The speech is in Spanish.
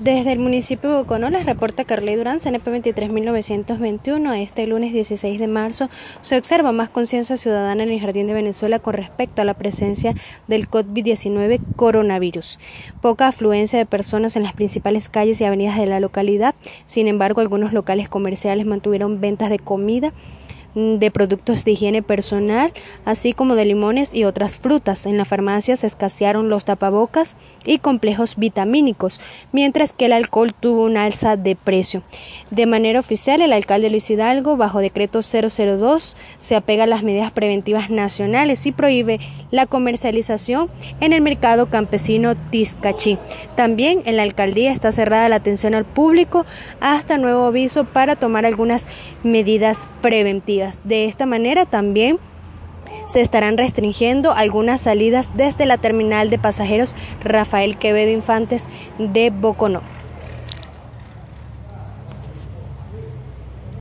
Desde el municipio de Boconó les reporta Carly Durán, CNP 23921. Este lunes 16 de marzo se observa más conciencia ciudadana en el Jardín de Venezuela con respecto a la presencia del COVID-19 coronavirus. Poca afluencia de personas en las principales calles y avenidas de la localidad. Sin embargo, algunos locales comerciales mantuvieron ventas de comida de productos de higiene personal, así como de limones y otras frutas. En la farmacia se escasearon los tapabocas y complejos vitamínicos, mientras que el alcohol tuvo un alza de precio. De manera oficial, el alcalde Luis Hidalgo, bajo decreto 002, se apega a las medidas preventivas nacionales y prohíbe la comercialización en el mercado campesino Tizcachí. También en la alcaldía está cerrada la atención al público hasta nuevo aviso para tomar algunas medidas preventivas. De esta manera también se estarán restringiendo algunas salidas desde la terminal de pasajeros Rafael Quevedo Infantes de Boconó.